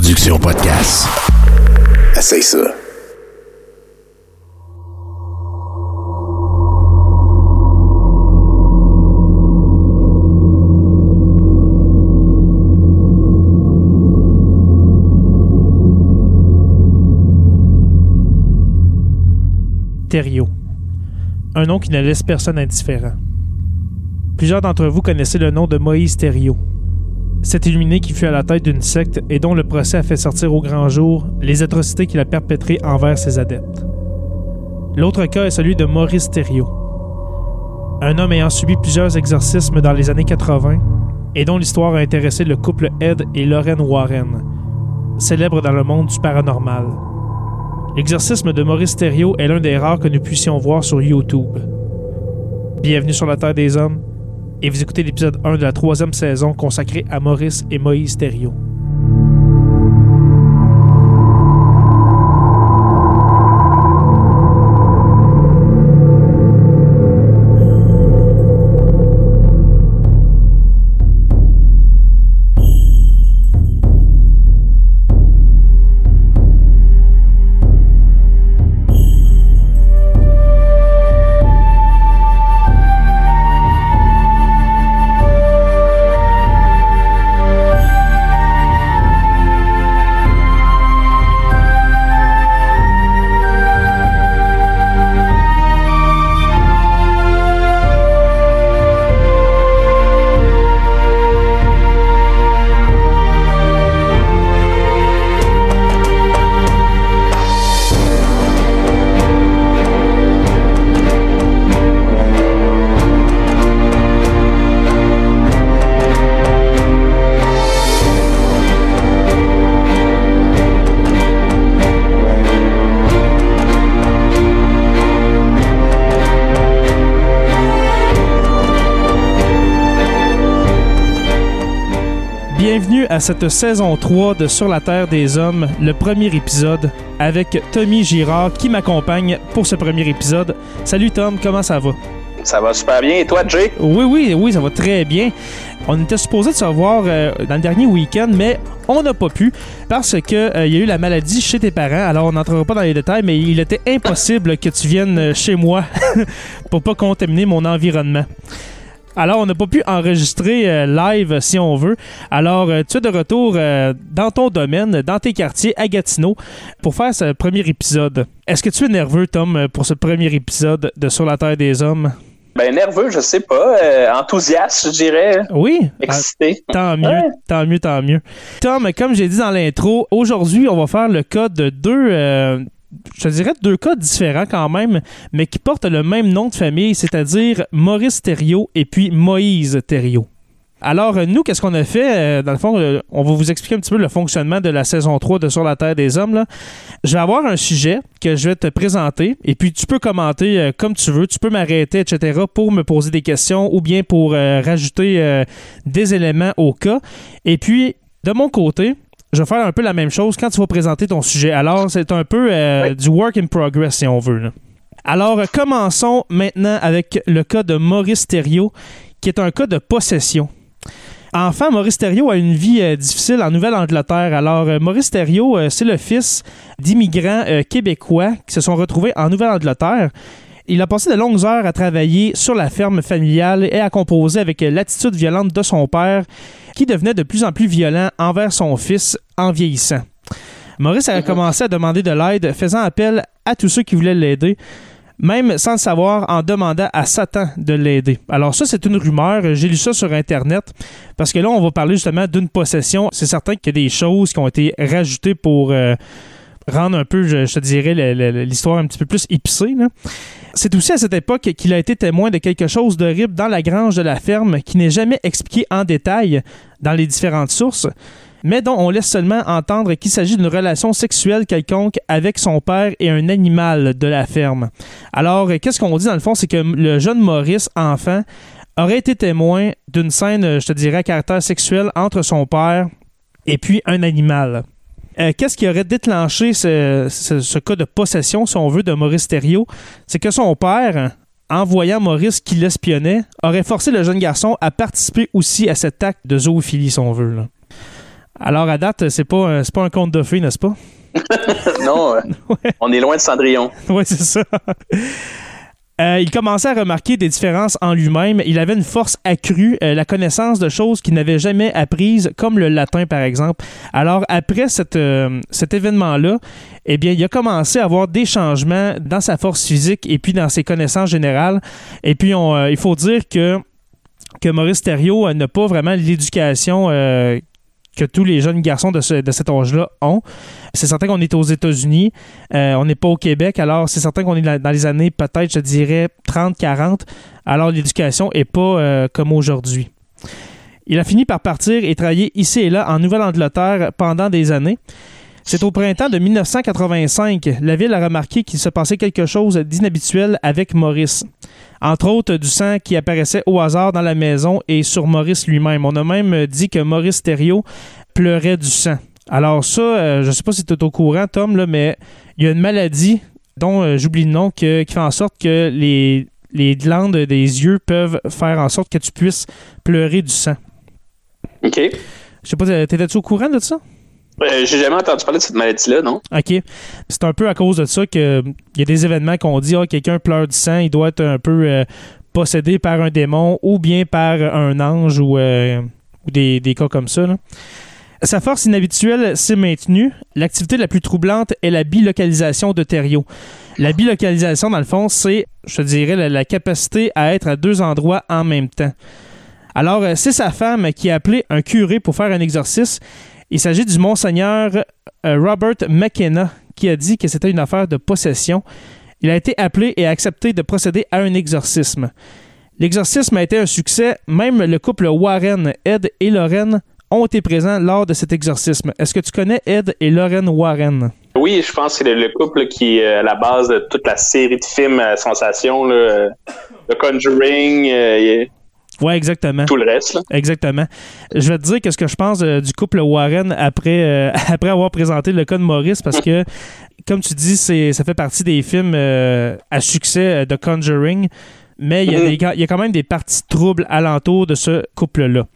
production podcast. Essaye ça. Thériault. Un nom qui ne laisse personne indifférent. Plusieurs d'entre vous connaissez le nom de Moïse Thériault. Cet illuminé qui fut à la tête d'une secte et dont le procès a fait sortir au grand jour les atrocités qu'il a perpétrées envers ses adeptes. L'autre cas est celui de Maurice Thériault. Un homme ayant subi plusieurs exorcismes dans les années 80 et dont l'histoire a intéressé le couple Ed et Lorraine Warren, célèbres dans le monde du paranormal. L'exorcisme de Maurice Thériault est l'un des rares que nous puissions voir sur YouTube. Bienvenue sur la Terre des Hommes, et vous écoutez l'épisode 1 de la troisième saison consacrée à Maurice et Moïse Thériault. À cette saison 3 de Sur la Terre des Hommes, le premier épisode, avec Tommy Girard qui m'accompagne pour ce premier épisode. Salut Tom, comment ça va? Ça va super bien. Et toi, Jay? Oui, oui, oui, ça va très bien. On était supposé de se voir euh, dans le dernier week-end, mais on n'a pas pu parce que euh, il y a eu la maladie chez tes parents. Alors, on n'entrera pas dans les détails, mais il était impossible que tu viennes chez moi pour pas contaminer mon environnement. Alors, on n'a pas pu enregistrer euh, live si on veut. Alors, euh, tu es de retour euh, dans ton domaine, dans tes quartiers, à Gatineau, pour faire ce premier épisode. Est-ce que tu es nerveux, Tom, pour ce premier épisode de Sur la Terre des Hommes? Ben, nerveux, je sais pas. Euh, enthousiaste, je dirais. Oui. Excité. Ah, tant mieux, Ouais. tant mieux, tant mieux. Tom, comme j'ai dit dans l'intro, aujourd'hui, on va faire le cas de deux, euh, je dirais deux cas différents quand même, mais qui portent le même nom de famille, c'est-à-dire Maurice Thériault et puis Moïse Thériault. Alors, euh, nous, qu'est-ce qu'on a fait? Euh, dans le fond, euh, on va vous expliquer un petit peu le fonctionnement de la saison 3 de Sur la Terre des Hommes. là. Je vais avoir un sujet que je vais te présenter et puis tu peux commenter comme tu veux. Tu peux m'arrêter, etc. pour me poser des questions ou bien pour rajouter des éléments au cas. Et puis, de mon côté, je vais faire un peu la même chose quand tu vas présenter ton sujet. Alors, c'est un peu euh, Oui. du work in progress, si on veut. là. Alors, euh, commençons maintenant avec le cas de Maurice Thériault, qui est un cas de possession. Enfant, Maurice Thériault a une vie euh, difficile en Nouvelle-Angleterre. Alors, euh, Maurice Thériault, c'est le fils d'immigrants québécois qui se sont retrouvés en Nouvelle-Angleterre. Il a passé de longues heures à travailler sur la ferme familiale et à composer avec l'attitude violente de son père, qui devenait de plus en plus violent envers son fils en vieillissant. Maurice a commencé à demander de l'aide, faisant appel à tous ceux qui voulaient l'aider, même sans le savoir, en demandant à Satan de l'aider. Alors ça, c'est une rumeur. J'ai lu ça sur Internet, parce que là, on va parler justement d'une possession. C'est certain qu'il y a des choses qui ont été rajoutées pour euh, rendre un peu, je, je te dirais, l'histoire un petit peu plus épicée. là. C'est aussi à cette époque qu'il a été témoin de quelque chose d'horrible dans la grange de la ferme qui n'est jamais expliqué en détail dans les différentes sources, mais dont on laisse seulement entendre qu'il s'agit d'une relation sexuelle quelconque avec son père et un animal de la ferme. Alors, qu'est-ce qu'on dit dans le fond, c'est que le jeune Maurice, enfant, aurait été témoin d'une scène, je te dirais, à caractère sexuel entre son père et puis un animal. Euh, Qu'est-ce qui aurait déclenché ce, ce- ce cas de possession, si on veut, de Maurice Thériault? C'est que son père, en voyant Maurice qui l'espionnait, aurait forcé le jeune garçon à participer aussi à cet acte de zoophilie, si on veut. là. Alors, à date, c'est pas, un- c'est pas un conte de fées, n'est-ce pas? non, euh, on est loin de Cendrillon. Oui, c'est ça. Euh, il commençait à remarquer des différences en lui-même. Il avait une force accrue, euh, la connaissance de choses qu'il n'avait jamais apprises, comme le latin, par exemple. Alors, après euh, cet événement-là, eh bien, il a commencé à avoir des changements dans sa force physique et puis dans ses connaissances générales. Et puis, il faut dire que, Maurice Thériault n'a pas vraiment l'éducation que tous les jeunes garçons de, ce- de cet âge-là ont. C'est certain qu'on est aux États-Unis, euh, on n'est pas au Québec, alors c'est certain qu'on est dans les années peut-être, je dirais, 30-40, alors l'éducation n'est pas euh, comme aujourd'hui. Il a fini par partir et travailler ici et là en Nouvelle-Angleterre pendant des années. C'est au printemps de 1985, la ville a remarqué qu'il se passait quelque chose d'inhabituel avec Maurice. Entre autres, du sang qui apparaissait au hasard dans la maison et sur Maurice lui-même. On a même dit que Maurice Thériault pleurait du sang. Alors ça, euh, je ne sais pas si tu es au courant, Tom, là, mais il y a une maladie dont euh, j'oublie le nom que- qui fait en sorte que les, les glandes des yeux peuvent faire en sorte que tu puisses pleurer du sang. OK. Je sais pas, t'étais-tu au courant de ça? Euh, J'ai jamais entendu parler de cette maladie-là, non? OK. C'est un peu à cause de ça qu'il y a des événements qu'on dit, ah, quelqu'un pleure du sang, il doit être un peu euh, possédé par un démon ou bien par un ange ou, euh, ou des, des cas comme ça. Sa force inhabituelle s'est maintenue. L'activité la plus troublante est la bilocalisation de Thériault. La bilocalisation, dans le fond, c'est, je te dirais, la, la capacité à être à deux endroits en même temps. Alors, euh, c'est sa femme qui a appelé un curé pour faire un exorcisme. Il s'agit du monseigneur euh, Robert McKenna qui a dit que c'était une affaire de possession. Il a été appelé et a accepté de procéder à un exorcisme. L'exorcisme a été un succès. Même le couple Warren, Ed et Lorraine, ont été présents lors de cet exorcisme. Est-ce que tu connais Ed et Lorraine Warren? Oui, je pense que c'est le, le couple qui est à la base de toute la série de films à sensation, là, euh, The Conjuring, euh, Oui, exactement. tout le reste. Là. Exactement. Je vais te dire qu'est-ce que je pense euh, du couple Warren après, euh, après avoir présenté le cas de Maurice parce que, comme tu dis, c'est, ça fait partie des films euh, à succès de Conjuring, mais il y, a des- il y a quand même des parties troubles alentour de ce couple-là.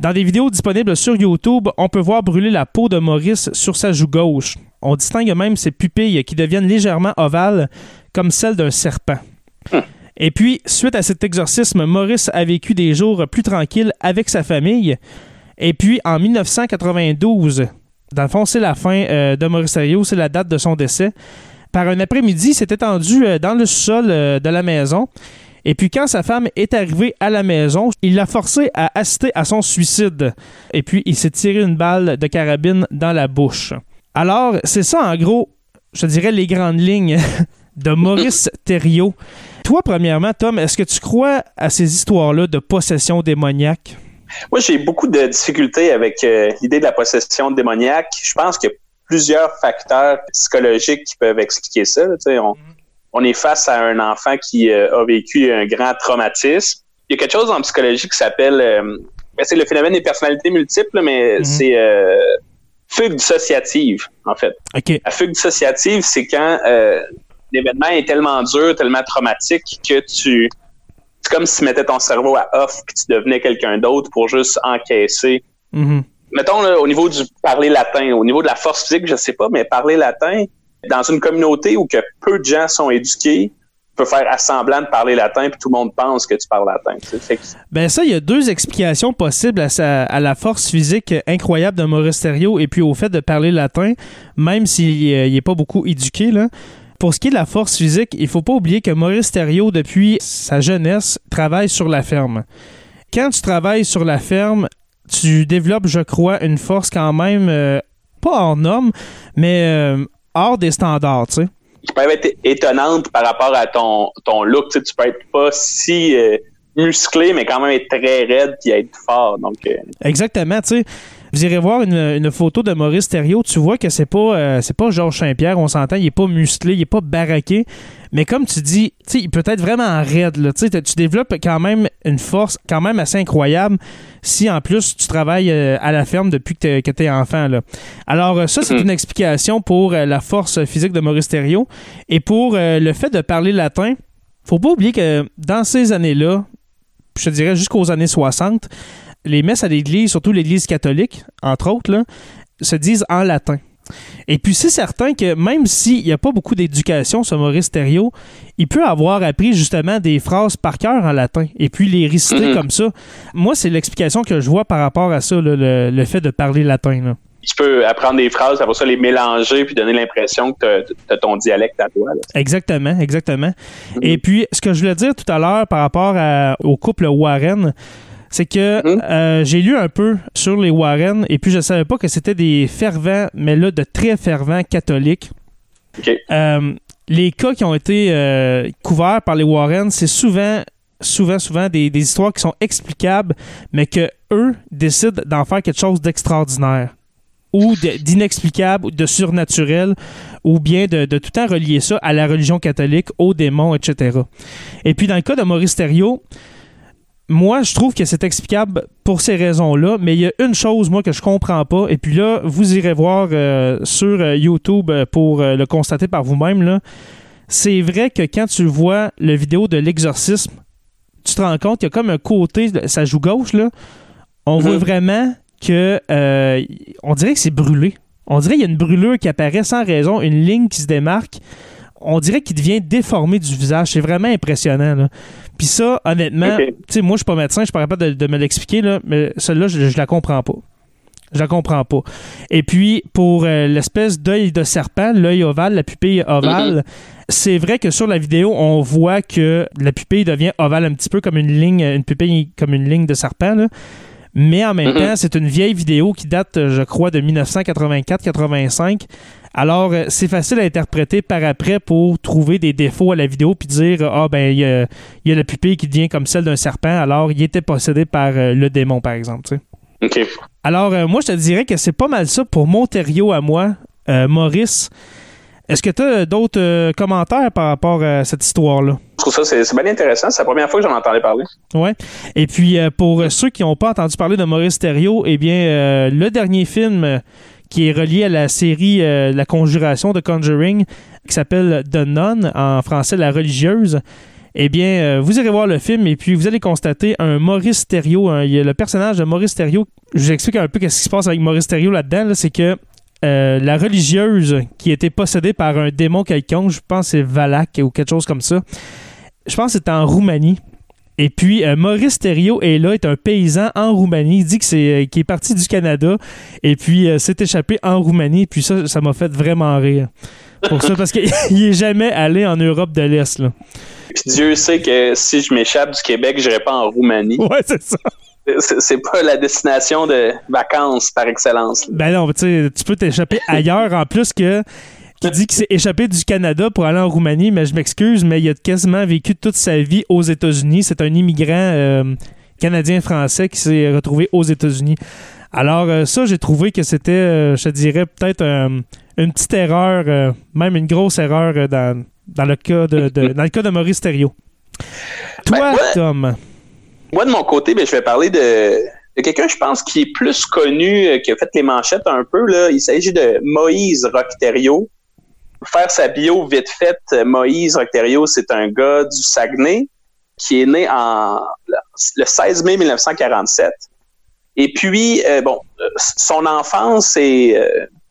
Dans des vidéos disponibles sur YouTube, on peut voir brûler la peau de Maurice sur sa joue gauche. On distingue même ses pupilles qui deviennent légèrement ovales, comme celles d'un serpent. Et puis, suite à cet exorcisme, Maurice a vécu des jours plus tranquilles avec sa famille. Et puis, en 1992, dans le fond, c'est la fin euh, de Maurice Thériault, c'est la date de son décès. Par un après-midi, il s'est étendu euh, dans le sol euh, de la maison. Et puis, quand sa femme est arrivée à la maison, il l'a forcé à assister à son suicide. Et puis, il s'est tiré une balle de carabine dans la bouche. Alors, c'est ça, en gros, je dirais, les grandes lignes de Maurice Thériault. Toi, premièrement, Tom, est-ce que tu crois à ces histoires-là de possession démoniaque? Moi, j'ai beaucoup de difficultés avec euh, l'idée de la possession démoniaque. Je pense qu'il y a plusieurs facteurs psychologiques qui peuvent expliquer ça. là. Sais, on, on est face à un enfant qui euh, a vécu un grand traumatisme. Il y a quelque chose en psychologie qui s'appelle, euh, ben, c'est le phénomène des personnalités multiples, mais Mhm. c'est fugue dissociative, en fait. OK. La fugue dissociative, c'est quand l'événement est tellement dur, tellement traumatique que tu. C'est comme si tu mettais ton cerveau à off puis tu devenais quelqu'un d'autre pour juste encaisser. Mhm. Mettons, là, au niveau du parler latin, au niveau de la force physique, je sais pas, mais parler latin, dans une communauté où que peu de gens sont éduqués, tu peux faire assemblant de parler latin puis tout le monde pense que tu parles latin. tu sais. Que- Ben ça, il y a deux explications possibles à, sa- à la force physique incroyable de Maurice Thériault et puis au fait de parler latin, même s'il n'est pas beaucoup éduqué. Là. Pour ce qui est de la force physique, il faut pas oublier que Maurice Thériault, depuis sa jeunesse, travaille sur la ferme. Quand tu travailles sur la ferme, tu développes, je crois, une force quand même, euh, pas hors norme, mais euh, hors des standards, tu sais. qui peuvent être étonnantes par rapport à ton, ton look. Tu, sais, tu peux être pas si euh, musclé, mais quand même être très raide puis être fort. Donc, Exactement, tu sais. Vous irez voir une, une photo de Maurice Thériault, tu vois que c'est pas euh, c'est pas Georges Saint-Pierre, on s'entend, il est pas musclé, il est pas baraqué, mais comme tu dis, il peut être vraiment raide là, tu développes quand même une force quand même assez incroyable si en plus tu travailles euh, à la ferme depuis que tu es enfant là. Alors euh, ça c'est Mhm. une explication pour euh, la force physique de Maurice Thériault et pour le fait de parler latin, faut pas oublier que dans ces années-là, je te dirais jusqu'aux années 60, les messes à l'église, surtout l'église catholique, entre autres, là, se disent en latin. Et puis c'est certain que même s'il n'y a pas beaucoup d'éducation sur Maurice Thériault, il peut avoir appris justement des phrases par cœur en latin et puis les réciter Mhm. comme ça. Moi, c'est l'explication que je vois par rapport à ça, le, le fait de parler latin. là. Tu peux apprendre des phrases, après ça les mélanger puis donner l'impression que tu as ton dialecte à toi. là. Exactement, exactement. Mhm. Et puis, ce que je voulais dire tout à l'heure par rapport à- au couple Warren, c'est que Mhm. euh, j'ai lu un peu sur les Warren et puis je savais pas que c'était des fervents, mais là, de très fervents catholiques. Euh, les cas qui ont été euh, couverts par les Warren, c'est souvent, souvent, souvent des, des histoires qui sont explicables, mais que eux décident d'en faire quelque chose d'extraordinaire ou d'inexplicable ou de surnaturel ou bien de, de tout le temps relier ça à la religion catholique, aux démons, etc. Et puis dans le cas de Maurice Thériault, moi, je trouve que c'est explicable pour ces raisons-là, mais il y a une chose, moi, que je comprends pas, et puis là, vous irez voir euh, sur euh, YouTube euh, pour euh, le constater par vous-même, là. C'est vrai que quand tu vois le vidéo de l'exorcisme, tu te rends compte qu'il y a comme un côté, sa joue gauche, là, on voit vraiment que, euh, on dirait que c'est brûlé. On dirait qu'il y a une brûlure qui apparaît sans raison, une ligne qui se démarque. On dirait qu'il devient déformé du visage. C'est vraiment impressionnant. Là. Puis ça, honnêtement, tu sais, moi, je suis pas médecin, je suis pas capable de, de me l'expliquer, là, mais celle-là, je, je la comprends pas. Je la comprends pas. Et puis, pour euh, l'espèce d'œil de serpent, l'œil ovale, la pupille ovale, c'est vrai que sur la vidéo, on voit que la pupille devient ovale un petit peu comme une ligne, une pupille comme une ligne de serpent, là. Mais en même temps, c'est une vieille vidéo qui date, euh, je crois, de 1984-85. Alors, euh, c'est facile à interpréter par après pour trouver des défauts à la vidéo puis dire Ah, ben, il y a, il y a la pupille qui devient comme celle d'un serpent, alors il était possédé par euh, le démon, par exemple. tu sais. OK. Alors, euh, moi, je te dirais que c'est pas mal ça pour Monterio à moi, euh, Maurice. Est-ce que tu as d'autres euh, commentaires par rapport à cette histoire-là? Je trouve ça, c'est c'est bien intéressant. C'est la première fois que j'en entendais parler. Ouais. Et puis, euh, pour euh, ceux qui n'ont pas entendu parler de Maurice Thériault, eh bien, euh, le dernier film euh, qui est relié à la série euh, La Conjuration de Conjuring, qui s'appelle The Nun, en français La Religieuse, eh bien, euh, vous irez voir le film et puis vous allez constater un Maurice Thériault. il y a le personnage de Maurice Thériault. Je vous explique un peu ce qui se passe avec Maurice Thériault là-dedans. là, c'est que euh, la religieuse qui était possédée par un démon quelconque, je pense que c'est Valak ou quelque chose comme ça, je pense que c'était en Roumanie. Et puis, euh, Maurice Thériault est là, est un paysan en Roumanie. Il dit que c'est, euh, qu'il est parti du Canada et puis euh, s'est échappé en Roumanie. Puis ça, ça m'a fait vraiment rire. Pour ça, parce qu'il est jamais allé en Europe de l'Est. Là. Puis Dieu sait que si je m'échappe du Québec, je n'irai pas en Roumanie. Ouais, c'est ça. C'est pas la destination de vacances par excellence. Ben non, tu peux t'échapper ailleurs en plus que qui dit qu'il s'est échappé du Canada pour aller en Roumanie, mais je m'excuse, mais il a quasiment vécu toute sa vie aux États-Unis. C'est un immigrant euh, canadien-français qui s'est retrouvé aux États-Unis. Alors euh, ça, j'ai trouvé que c'était, euh, je te dirais, peut-être une petite erreur, même une grosse erreur dans, dans, le cas de, de- dans le cas de Maurice Thériault. Toi, Ben, ouais. Tom, Moi, de mon côté, ben, je vais parler de, quelqu'un, je pense, qui est plus connu, euh, qui a fait les manchettes un peu. Là. Il s'agit de Moïse Rocterio. Faire sa bio vite faite, euh, Moïse Rocterio, c'est un gars du Saguenay qui est né en le 16 mai 1947. Et puis, euh, bon, son enfance est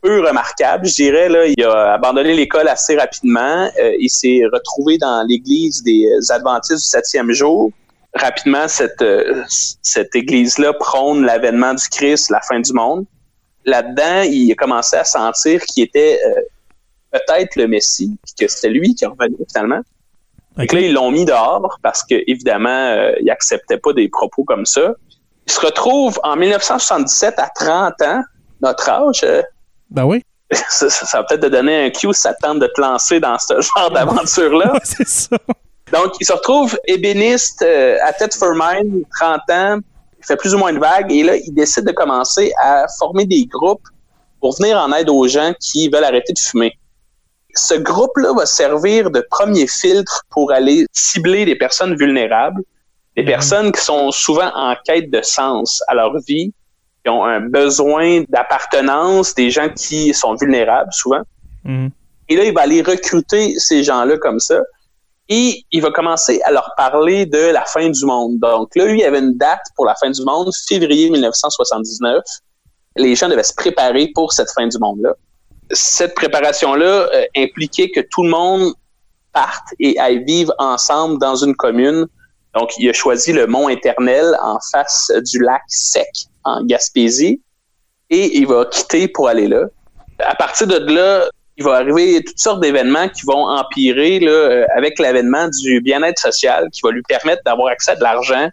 peu remarquable, je dirais. Là. Il a abandonné l'école assez rapidement. Il s'est retrouvé dans l'église des Adventistes du septième jour rapidement, cette, euh, cette église-là prône l'avènement du Christ, la fin du monde. Là-dedans, il a commencé à sentir qu'il était euh, peut-être le Messie, puis que c'était lui qui revenait finalement. Donc là, ils l'ont mis dehors parce que évidemment, euh, il acceptait pas des propos comme ça. Il se retrouve en 1977 à 30 ans, notre âge. euh, ben oui, ça, ça- ça va peut-être te donner un cue si ça te tente de te lancer dans ce genre d'aventure-là. Ouais, c'est ça. Donc, il se retrouve ébéniste euh, à Thetford-Mine, 30 ans, il fait plus ou moins une vague, et là, il décide de commencer à former des groupes pour venir en aide aux gens qui veulent arrêter de fumer. Ce groupe-là va servir de premier filtre pour aller cibler des personnes vulnérables, des Mhm. personnes qui sont souvent en quête de sens à leur vie, qui ont un besoin d'appartenance, des gens qui sont vulnérables souvent. Mhm. Et là, il va aller recruter ces gens-là comme ça. Et il va commencer à leur parler de la fin du monde. Donc là, lui, il avait une date pour la fin du monde, février 1979. Les gens devaient se préparer pour cette fin du monde-là. Cette préparation-là euh, impliquait que tout le monde parte et aille vivre ensemble dans une commune. Donc, il a choisi le mont Éternel en face du lac Sec, en Gaspésie, et il va quitter pour aller là. À partir de là, il va arriver toutes sortes d'événements qui vont empirer là, euh, avec l'avènement du bien-être social, qui va lui permettre d'avoir accès à de l'argent,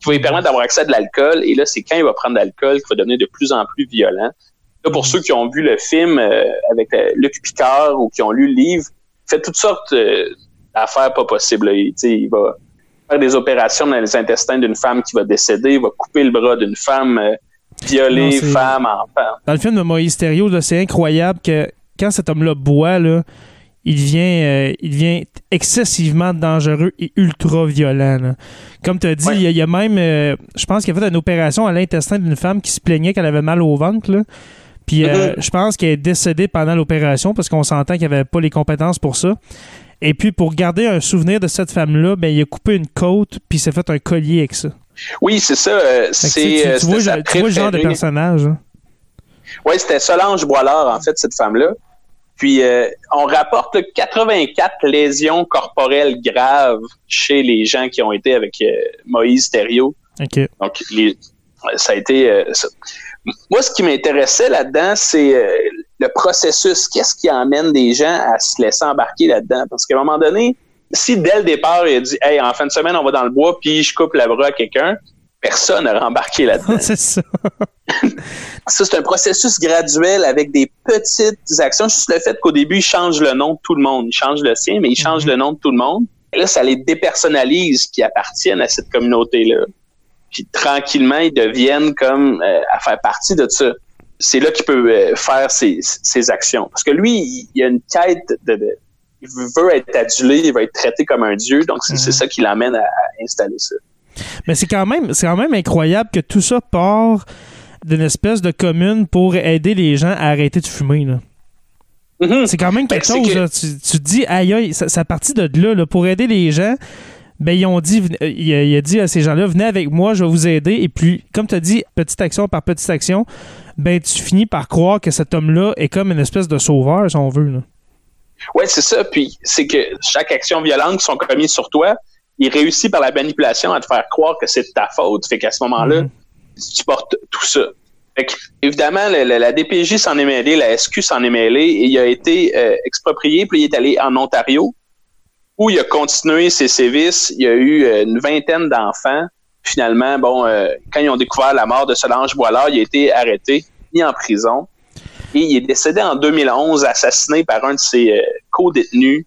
qui va lui permettre d'avoir accès à de l'alcool. Et là, c'est quand il va prendre de l'alcool qu'il va devenir de plus en plus violent. Là, pour ceux qui ont vu le film euh, avec euh, Luc Picard ou qui ont lu le livre, il fait toutes sortes d'affaires pas possibles. Il, il va faire des opérations dans les intestins d'une femme qui va décéder, il va couper le bras d'une femme, violer femme, enfant. Dans le film de Moïse Thériault, c'est incroyable que quand cet homme-là boit, là, il devient, euh, il devient excessivement dangereux et ultra violent. Comme tu as dit, il, y a, même, euh, je pense qu'il a fait une opération à l'intestin d'une femme qui se plaignait qu'elle avait mal au ventre. Là. Puis euh, mm-hmm. je pense qu'elle est décédée pendant l'opération parce qu'on s'entend qu'il avait pas les compétences pour ça. Et puis pour garder un souvenir de cette femme-là, ben, il a coupé une côte puis s'est fait un collier avec ça. Oui, c'est ça. c'est, tu, vois, le genre de personnage. Hein. Oui, c'était Solange Boilard, en fait, cette femme-là. Puis, euh, on rapporte 84 lésions corporelles graves chez les gens qui ont été avec euh, Moïse Thériault. Donc, ça a été... Euh, Moi, ce qui m'intéressait là-dedans, c'est le processus. Qu'est-ce qui amène des gens à se laisser embarquer là-dedans? Parce qu'à un moment donné, si dès le départ, il a dit « Hey, en fin de semaine, on va dans le bois, puis je coupe la bras à quelqu'un », personne n'a embarqué là-dedans. c'est ça. ça, c'est un processus graduel avec des petites actions. Juste le fait qu'au début, il change le nom de tout le monde. Il change le sien, mais il change mhm. le nom de tout le monde. Et là, ça les dépersonnalise qui appartiennent à cette communauté-là. Puis tranquillement, ils deviennent comme euh, à faire partie de ça. C'est là qu'il peut euh, faire ses, actions. Parce que lui, il, a une quête de, il veut être adulé, il veut être traité comme un dieu. Donc, c'est mhm. ça qui l'amène à installer ça. Mais c'est quand même c'est quand même incroyable que tout ça part d'une espèce de commune pour aider les gens à arrêter de fumer. Mm-hmm. C'est quand même quelque ben, chose. Tu, te dis, aïe, aïe, ça, ça partit de là, pour aider les gens. Ben, ils ont dit, euh, il a, dit à ces gens-là, venez avec moi, je vais vous aider. Et puis, comme tu as dit, petite action par petite action, ben, tu finis par croire que cet homme-là est comme une espèce de sauveur, si on veut. Oui, c'est ça. Puis, c'est que chaque action violente qui sont commises sur toi, il réussit par la manipulation à te faire croire que c'est de ta faute. Fait qu'à ce moment-là, mhm. tu portes tout ça. Fait évidemment, la, DPJ s'en est mêlée, la SQ s'en est mêlée, et il a été euh, exproprié, puis il est allé en Ontario, où il a continué ses sévices. Il y a eu euh, une vingtaine d'enfants. Finalement, bon, euh, quand ils ont découvert la mort de Solange Boilard, il a été arrêté, mis en prison. Et il est décédé en 2011, assassiné par un de ses co-détenus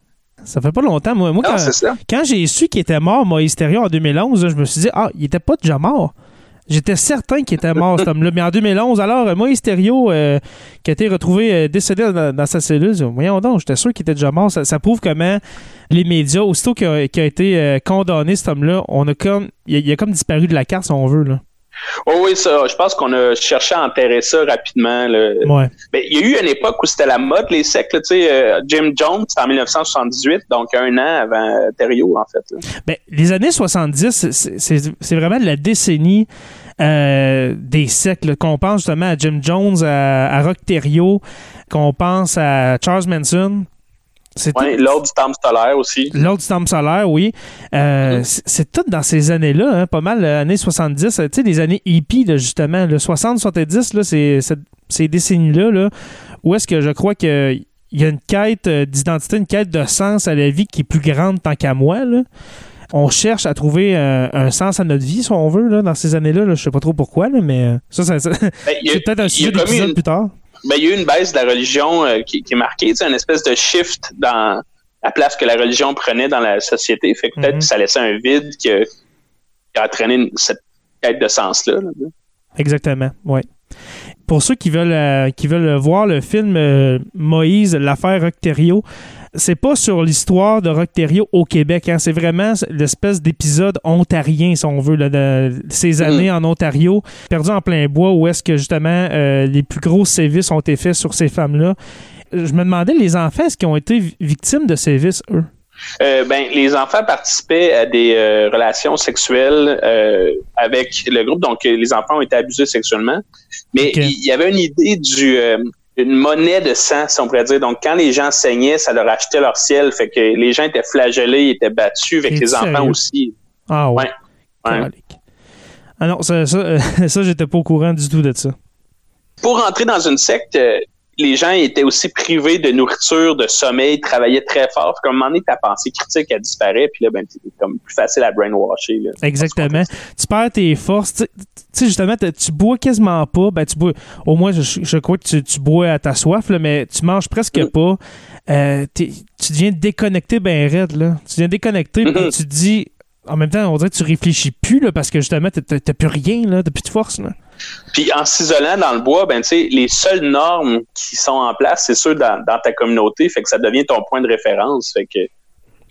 ça fait pas longtemps. Moi, moi quand, j'ai su qu'il était mort, Moïse Thériault, en 2011, je me suis dit, ah, il était pas déjà mort. J'étais certain qu'il était mort, cet homme-là. Mais en 2011, alors, Moïse Thériault, euh, qui a été retrouvé euh, décédé dans, sa cellule, voyons donc, j'étais sûr qu'il était déjà mort. Ça, prouve comment les médias, aussitôt qu'il a, été euh, condamné, cet homme-là, on a comme, il a, a, comme disparu de la carte, si on veut. Là. Oh oui, ça. Je pense qu'on a cherché à enterrer ça rapidement. Ouais. Ben, il y a eu une époque où c'était la mode, les secs. Tu sais, euh, Jim Jones, c'était en 1978, donc un an avant Thériault, en fait. Ben, les années 70, c'est vraiment la décennie euh, des sectes. Qu'on pense justement à Jim Jones, à, à Rock Thériault, qu'on pense à Charles Manson. Oui, l'ordre du temps solaire aussi. L'ordre du temps solaire, oui. Euh, mm-hmm. C'est tout dans ces années-là, hein, pas mal, euh, années 70, tu sais, les années hippies, justement. Le 60-70, c'est ces décennies-là, là, où est-ce que je crois qu'il y a une quête euh, d'identité, une quête de sens à la vie qui est plus grande tant qu'à moi. Là. On cherche à trouver un sens à notre vie, si on veut, là, dans ces années-là. Là. Je sais pas trop pourquoi, là, mais ça, ça, ben, c'est peut-être un sujet d'épisode plus tard ben, il y a eu une baisse de la religion euh, qui, qui, est marquée, une espèce de shift dans la place que la religion prenait dans la société. Fait que peut-être mhm. que ça laissait un vide qui a, entraîné cette quête de sens-là. Exactement, oui. Pour ceux qui veulent, euh, qui veulent voir le film euh, Moïse, l'affaire Octerio, c'est pas sur l'histoire de Rock au Québec. Hein. C'est vraiment l'espèce d'épisode ontarien, si on veut, de ces mm. années en Ontario, perdu en plein bois, où est-ce que justement euh, les plus gros sévices ont été faits sur ces femmes-là. Je me demandais, les enfants, est-ce qu'ils ont été victimes de sévices, eux? Euh, ben, les enfants participaient à des euh, relations sexuelles euh, avec le groupe, donc les enfants ont été abusés sexuellement. Mais il y avait une idée du une monnaie de sang, si on pourrait dire. Donc, quand les gens saignaient, ça leur achetait leur ciel. Fait que les gens étaient flagellés, ils étaient battus, avec les enfants sérieux? aussi. Ah ouais. Ouais. Ouais. Calique. Ah non, ça, ça, euh, ça j'étais pas au courant du tout de ça. Pour entrer dans une secte, euh, les gens étaient aussi privés de nourriture, de sommeil, travaillaient très fort. Fait qu'à un moment donné, ta pensée critique, elle disparaît, puis là, ben, c'est comme plus facile à brainwasher. Là. Exactement. Tu perds tes forces. Tu tu sais, justement, tu bois quasiment pas. Ben, tu bois. Au moins, je, je crois que tu, tu bois à ta soif, là, mais tu manges presque Mm. pas. Euh, tu deviens déconnecté ben raide, là. Tu deviens déconnecté, puis Mhm. tu te dis. En même temps, on dirait que tu réfléchis plus, là, parce que justement, t'as- plus rien, là. T'as plus de force, là. Puis en s'isolant dans le bois, ben tu sais, les seules normes qui sont en place, c'est ceux dans, dans ta communauté, fait que ça devient ton point de référence. Fait que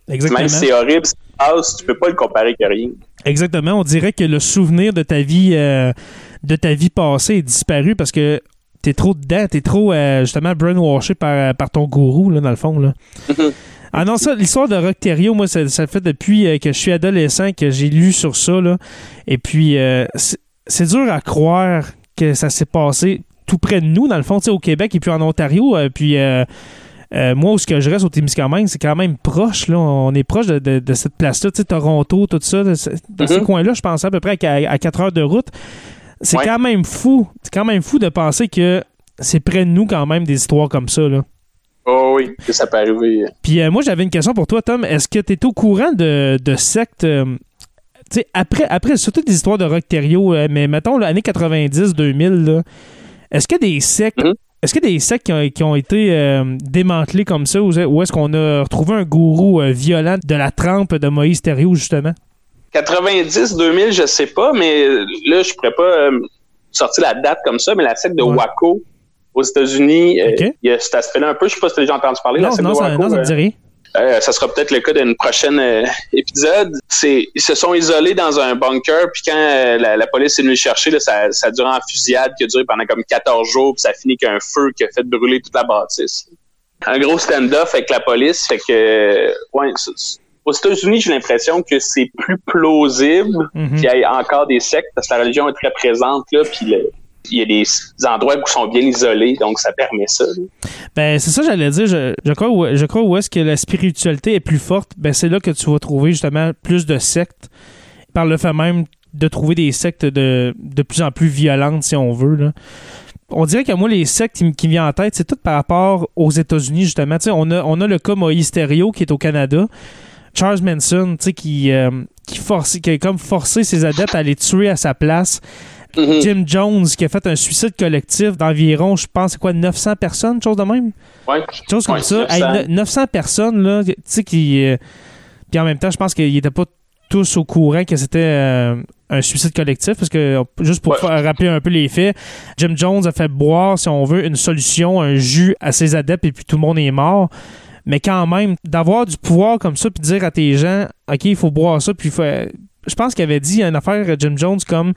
Exactement. même si c'est horrible, ce qui se passe, tu peux pas le comparer que rien. Exactement. On dirait que le souvenir de ta vie, euh, de ta vie passée est disparu parce que t'es trop dedans, t'es trop euh, justement brainwashé par, par ton gourou, là, dans le fond. Là. Ah non, ça, l'histoire de Rock Terrio, moi, ça, ça fait depuis euh, que je suis adolescent que j'ai lu sur ça. Là. Et puis, euh, c'est dur à croire que ça s'est passé tout près de nous, dans le fond, tu sais, au Québec et puis en Ontario. euh, puis. euh, moi, où ce que je reste au Témiscamingue, c'est quand même proche. Là. On est proche de, de- de cette place-là, tu sais, Toronto, tout ça. là, c'est- Dans ces coins-là, je pensais à peu près à, 4 heures de route. C'est Ouais. quand même fou. C'est quand même fou de penser que c'est près de nous quand même des histoires comme ça. Là. Oh oui, que ça peut arriver. Puis euh, moi, j'avais une question pour toi, Tom. Est-ce que tu es au courant de, de sectes euh, tu sais, après, après, surtout des histoires de Rock Terrio, euh, mais mettons, l'année 90-2000, là, est-ce que des sectes. Mhm. Est-ce qu'il y a des sectes qui ont, qui ont été euh, démantelés comme ça ou, ou est-ce qu'on a retrouvé un gourou euh, violent de la trempe de Moïse Thériault, justement? 90, 2000, je sais pas, mais là, je pourrais pas euh, sortir la date comme ça, mais la secte de Ouais. Waco aux États-Unis, euh, il y a cet aspect-là un peu. Je sais pas si tu as déjà entendu parler Non, la non, ça, non, euh, dit rien. Euh, ça sera peut-être le cas d'une prochaine euh, épisode. C'est, ils se sont isolés dans un bunker, puis quand euh, la, la police est venue chercher, là, ça, ça a duré en fusillade qui a duré pendant comme 14 jours, puis ça a fini qu'un feu qui a fait brûler toute la bâtisse. Un gros stand-off avec la police, fait que ouais, aux États-Unis, j'ai l'impression que c'est plus plausible Mhm. qu'il y ait encore des sectes parce que la religion est très présente là, puis le- il y a des endroits où sont bien isolés, donc ça permet ça. Ben, c'est ça, j'allais dire. Je, je crois, où, je crois où est-ce que la spiritualité est plus forte. Ben, c'est là que tu vas trouver justement plus de sectes. Par le fait même de trouver des sectes de, de plus en plus violentes, si on veut. Là. On dirait que moi, les sectes qui, me viennent en tête, c'est tout par rapport aux États-Unis, justement. On a, on a le cas Moïse qui est au Canada. Charles Manson, qui, euh, qui, force, qui a comme forcé ses adeptes à les tuer à sa place. Mhm. Jim Jones qui a fait un suicide collectif d'environ, je pense, c'est quoi, 900 personnes, chose de même? Ouais. chose comme Ouais, ça. 900. Hey, no- 900 personnes, là, tu sais, qui. euh, puis en même temps, je pense qu'ils n'étaient pas tous au courant que c'était euh, un suicide collectif, parce que, juste pour Ouais. faire- rappeler un peu les faits, Jim Jones a fait boire, si on veut, une solution, un jus à ses adeptes, et puis tout le monde est mort. Mais quand même, d'avoir du pouvoir comme ça, puis dire à tes gens, OK, il faut boire ça, puis il faut. Je pense qu'il avait dit une affaire, Jim Jones, comme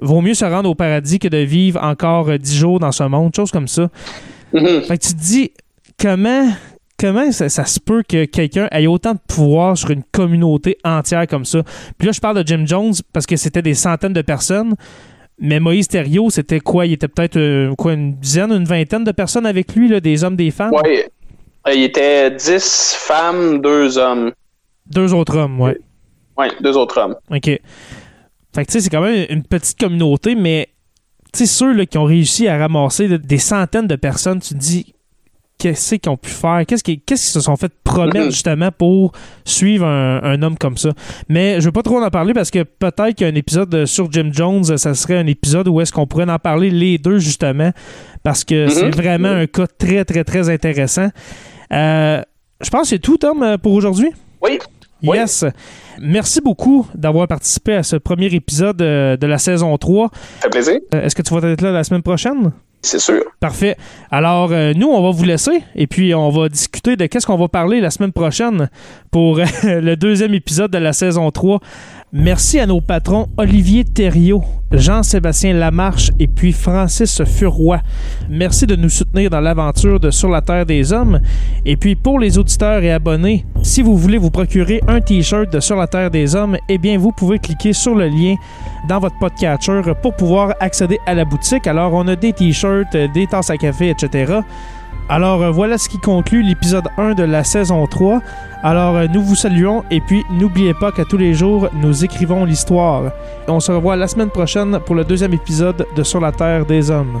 vaut mieux se rendre au paradis que de vivre encore euh, 10 jours dans ce monde, chose comme ça. Fait que tu te dis, comment, comment ça, ça se peut que quelqu'un ait autant de pouvoir sur une communauté entière comme ça? Puis là, je parle de Jim Jones parce que c'était des centaines de personnes. Mais Moïse Thériault, c'était quoi? Il était peut-être euh, quoi, une dizaine, une vingtaine de personnes avec lui, là, des hommes, des femmes? Ouais. Euh, Il était 10 femmes, 2 hommes. Deux autres hommes, ouais. Ouais, deux autres hommes. OK. Fait que tu sais, c'est quand même une petite communauté, mais tu sais, ceux là, qui ont réussi à ramasser là, des centaines de personnes, tu te dis, qu'est-ce qu'ils ont pu faire? Qu'est-ce qu'ils se sont fait promettre Mhm. justement pour suivre un, un homme comme ça? Mais je veux pas trop en parler parce que peut-être qu'un épisode sur Jim Jones, ça serait un épisode où est-ce qu'on pourrait en parler les deux justement, parce que Mhm. c'est vraiment un cas très, très, très intéressant. Euh, je pense que c'est tout, Tom, pour aujourd'hui. Oui. Oui. Yes. Merci beaucoup d'avoir participé à ce premier épisode euh, de la saison 3. Ça fait plaisir. Euh, Est-ce que tu vas être là la semaine prochaine? C'est sûr. Parfait. Alors, euh, nous, on va vous laisser et puis on va discuter de qu'est-ce qu'on va parler la semaine prochaine pour le deuxième épisode de la saison 3. Merci à nos patrons Olivier Thériault, Jean-Sébastien Lamarche et puis Francis Furoy. Merci de nous soutenir dans l'aventure de Sur la Terre des Hommes. Et puis pour les auditeurs et abonnés, si vous voulez vous procurer un t-shirt de Sur la Terre des Hommes, eh bien vous pouvez cliquer sur le lien dans votre podcatcher pour pouvoir accéder à la boutique. Alors on a des t-shirts, des tasses à café, etc. Alors euh, voilà ce qui conclut l'épisode 1 de la saison 3. Alors euh, nous vous saluons et puis n'oubliez pas qu'à tous les jours nous écrivons l'histoire. On se revoit la semaine prochaine pour le deuxième épisode de Sur la Terre des Hommes.